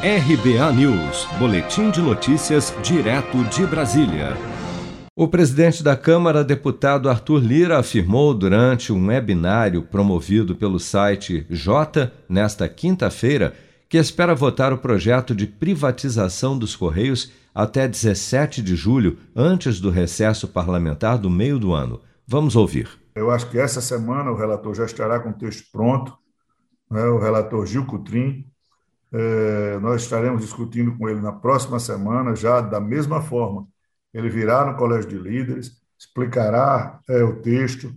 RBA News, Boletim de Notícias, direto de Brasília. O presidente da Câmara, deputado Arthur Lira, afirmou durante um webinário promovido pelo site J, nesta quinta-feira, que espera votar o projeto de privatização dos Correios até 17 de julho, antes do recesso parlamentar do meio do ano. Vamos ouvir. Eu acho que essa semana o relator já estará com o texto pronto, né, o relator Gil Cutrim, é, nós estaremos discutindo com ele na próxima semana, já da mesma forma. Ele virá no Colégio de Líderes, explicará é, o texto,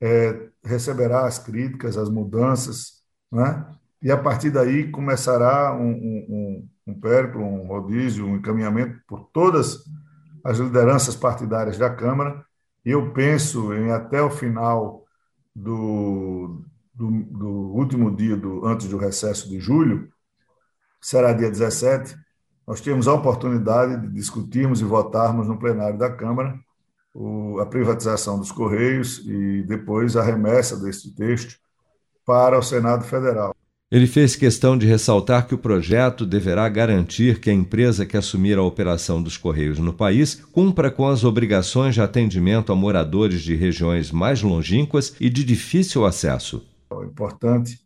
é, receberá as críticas, as mudanças, né? e a partir daí começará um, um, um périplo, um rodízio, um encaminhamento por todas as lideranças partidárias da Câmara, e eu penso em até o final do, do, do último dia do, antes do recesso de julho, será dia 17, nós temos a oportunidade de discutirmos e votarmos no plenário da Câmara a privatização dos Correios e depois a remessa deste texto para o Senado Federal. Ele fez questão de ressaltar que o projeto deverá garantir que a empresa que assumir a operação dos Correios no país cumpra com as obrigações de atendimento a moradores de regiões mais longínquas e de difícil acesso. É importante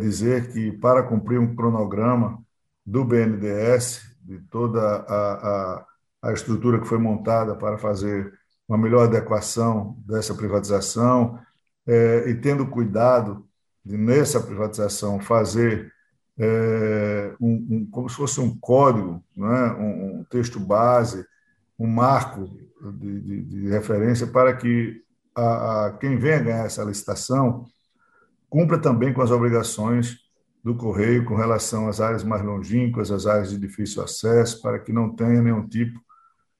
dizer que, para cumprir um cronograma do BNDES, de toda a, a, a estrutura que foi montada para fazer uma melhor adequação dessa privatização, é, e tendo cuidado de, nessa privatização, fazer é, um, um, como se fosse um código, um, um texto base, um marco de, de, de referência para que a, a, quem venha ganhar essa licitação cumpra também com as obrigações do Correio com relação às áreas mais longínquas, às áreas de difícil acesso, para que não tenha nenhum tipo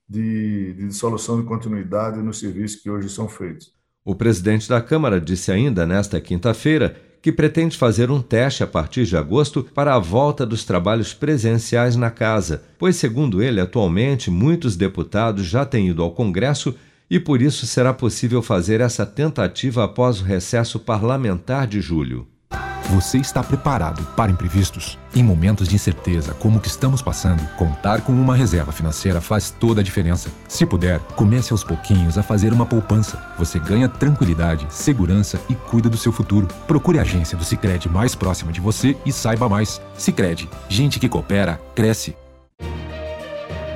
de, de dissolução de continuidade nos serviços que hoje são feitos. O presidente da Câmara disse ainda nesta quinta-feira que pretende fazer um teste a partir de agosto para a volta dos trabalhos presenciais na casa, pois, segundo ele, atualmente muitos deputados já têm ido ao Congresso e por isso será possível fazer essa tentativa após o recesso parlamentar de julho. Você está preparado para imprevistos? Em momentos de incerteza como o que estamos passando, contar com uma reserva financeira faz toda a diferença. Se puder, comece aos pouquinhos a fazer uma poupança. Você ganha tranquilidade, segurança e cuida do seu futuro. Procure a agência do Sicredi mais próxima de você e saiba mais. Sicredi, gente que coopera cresce.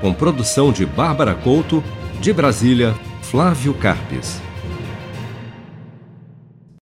Com produção de Bárbara Couto, de Brasília, Flávio Carpes.